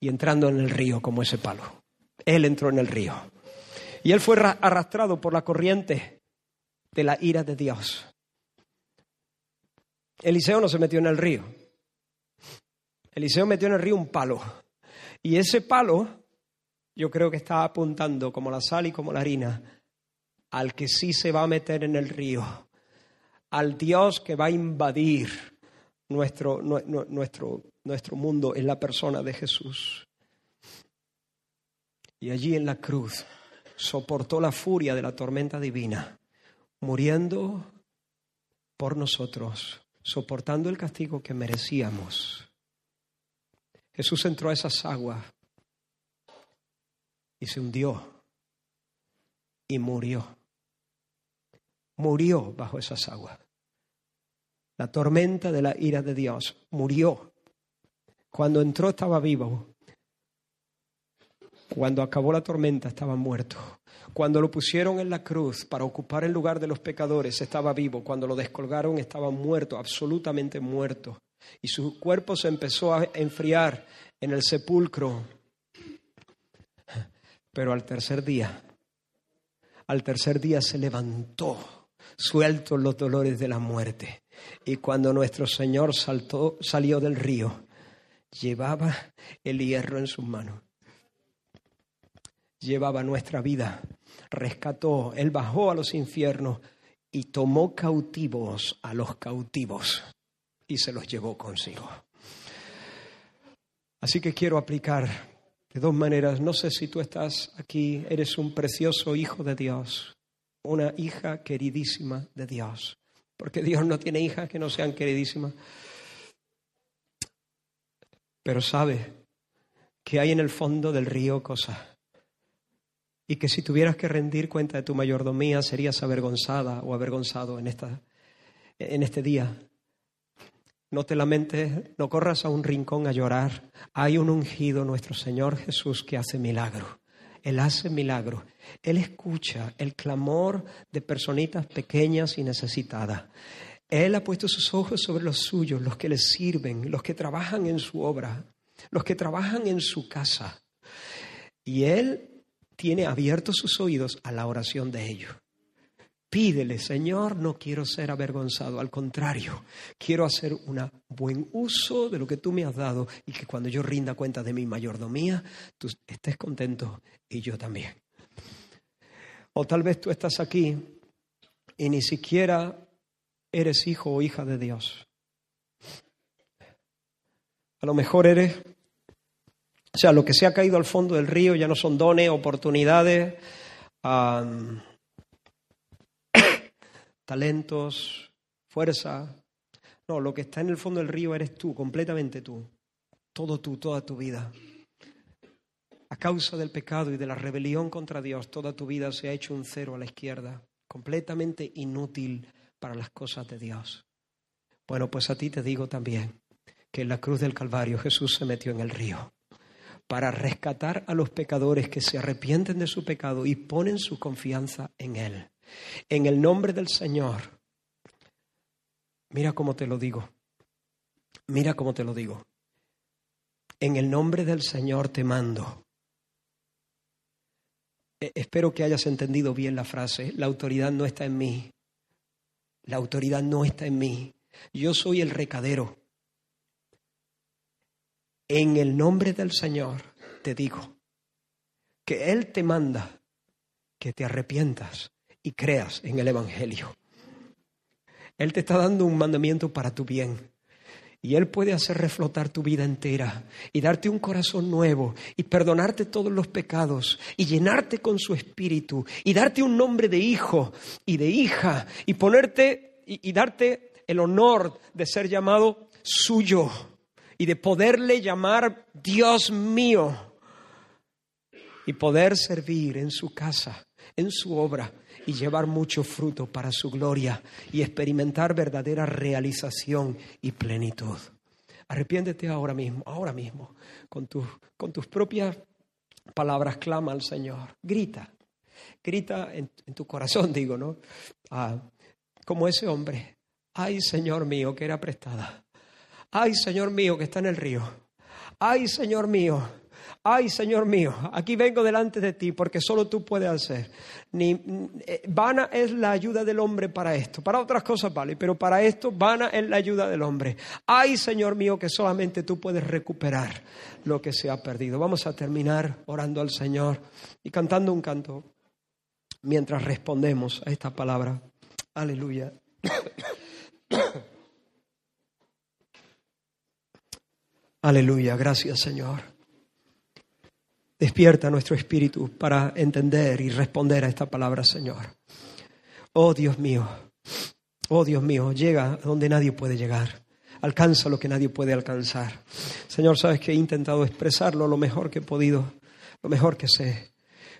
y entrando en el río como ese palo. Él entró en el río. Y él fue arrastrado por la corriente de la ira de Dios. Eliseo no se metió en el río. Eliseo metió en el río un palo. Y ese palo, yo creo que está apuntando como la sal y como la harina al que sí se va a meter en el río, al Dios que va a invadir nuestro, nuestro, nuestro mundo en la persona de Jesús. Y allí en la cruz soportó la furia de la tormenta divina, muriendo por nosotros, soportando el castigo que merecíamos. Jesús entró a esas aguas y se hundió y murió. Murió bajo esas aguas. La tormenta de la ira de Dios murió. Cuando entró estaba vivo, cuando acabó la tormenta estaba muerto. Cuando lo pusieron en la cruz para ocupar el lugar de los pecadores estaba vivo. Cuando lo descolgaron estaba muerto, absolutamente muerto. Y su cuerpo se empezó a enfriar en el sepulcro. Pero al tercer día, al tercer día se levantó, suelto los dolores de la muerte. Y cuando nuestro Señor saltó, salió del río, llevaba el hierro en sus manos llevaba nuestra vida, rescató, Él bajó a los infiernos y tomó cautivos a los cautivos y se los llevó consigo. Así que quiero aplicar de dos maneras. No sé si tú estás aquí, eres un precioso hijo de Dios, una hija queridísima de Dios, porque Dios no tiene hijas que no sean queridísimas. Pero sabe que hay en el fondo del río cosas y que si tuvieras que rendir cuenta de tu mayordomía serías avergonzada o avergonzado en, esta, en este día. No te lamentes, no corras a un rincón a llorar. Hay un ungido, nuestro Señor Jesús, que hace milagro. Él hace milagro. Él escucha el clamor de personitas pequeñas y necesitadas. Él ha puesto sus ojos sobre los suyos, los que le sirven, los que trabajan en su obra, los que trabajan en su casa. Y Él tiene abiertos sus oídos a la oración de ellos. Pídele, Señor, no quiero ser avergonzado, al contrario, quiero hacer un buen uso de lo que tú me has dado y que cuando yo rinda cuenta de mi mayordomía, tú estés contento y yo también. O tal vez tú estás aquí y ni siquiera eres hijo o hija de Dios. A lo mejor eres o sea, lo que se ha caído al fondo del río ya no son dones, oportunidades, talentos, fuerza. No, lo que está en el fondo del río eres tú, completamente tú. Todo tú, toda tu vida. A causa del pecado y de la rebelión contra Dios, toda tu vida se ha hecho un cero a la izquierda, completamente inútil para las cosas de Dios. Bueno, pues a ti te digo también que en la cruz del Calvario Jesús se metió en el río para rescatar a los pecadores que se arrepienten de su pecado y ponen su confianza en Él. En el nombre del Señor. Mira cómo te lo digo. Mira cómo te lo digo. En el nombre del Señor te mando. E, espero que hayas entendido bien la frase. La autoridad no está en mí. La autoridad no está en mí. Yo soy el recadero. En el nombre del Señor te digo que Él te manda que te arrepientas y creas en el Evangelio. Él te está dando un mandamiento para tu bien. Y Él puede hacer reflotar tu vida entera y darte un corazón nuevo y perdonarte todos los pecados y llenarte con su espíritu y darte un nombre de hijo y de hija y ponerte y, y darte el honor de ser llamado suyo y de poderle llamar Dios mío y poder servir en su casa, en su obra y llevar mucho fruto para su gloria y experimentar verdadera realización y plenitud. Arrepiéntete ahora mismo, ahora mismo, con, con tus propias palabras, clama al Señor, grita, grita en, tu corazón, digo, ¿no? Ah, como ese hombre, ay Señor mío, que era prestada Ay, Señor mío, que está en el río. Ay, Señor mío, Ay, Señor mío, aquí vengo delante de ti porque solo tú puedes hacer. Ni, eh, vana es la ayuda del hombre para esto. Para otras cosas vale, pero para esto vana es la ayuda del hombre. Ay, Señor mío, que solamente tú puedes recuperar lo que se ha perdido. Vamos a terminar orando al Señor y cantando un canto mientras respondemos a esta palabra. Aleluya. Aleluya, gracias Señor. Despierta nuestro espíritu para entender y responder a esta palabra, Señor. Oh Dios mío, oh Dios mío, llega donde nadie puede llegar. Alcanza lo que nadie puede alcanzar. Señor, sabes que he intentado expresarlo lo mejor que he podido, lo mejor que sé.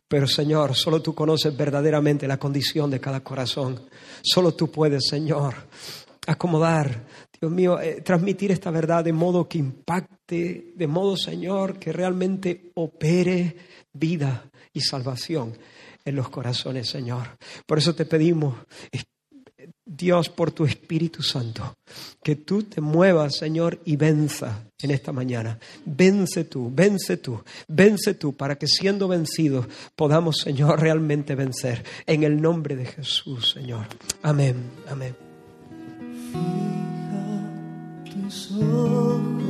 Pero Señor, solo tú conoces verdaderamente la condición de cada corazón. Solo tú puedes, Señor, acomodar, Dios mío, eh, transmitir esta verdad de modo que impacte, de modo, Señor, que realmente opere vida y salvación en los corazones, Señor. Por eso te pedimos, Dios, por tu Espíritu Santo, que tú te muevas, Señor, y venza en esta mañana. Vence tú, vence tú, vence tú, para que siendo vencidos podamos, Señor, realmente vencer. En el nombre de Jesús, Señor. Amén, amén. tus ojos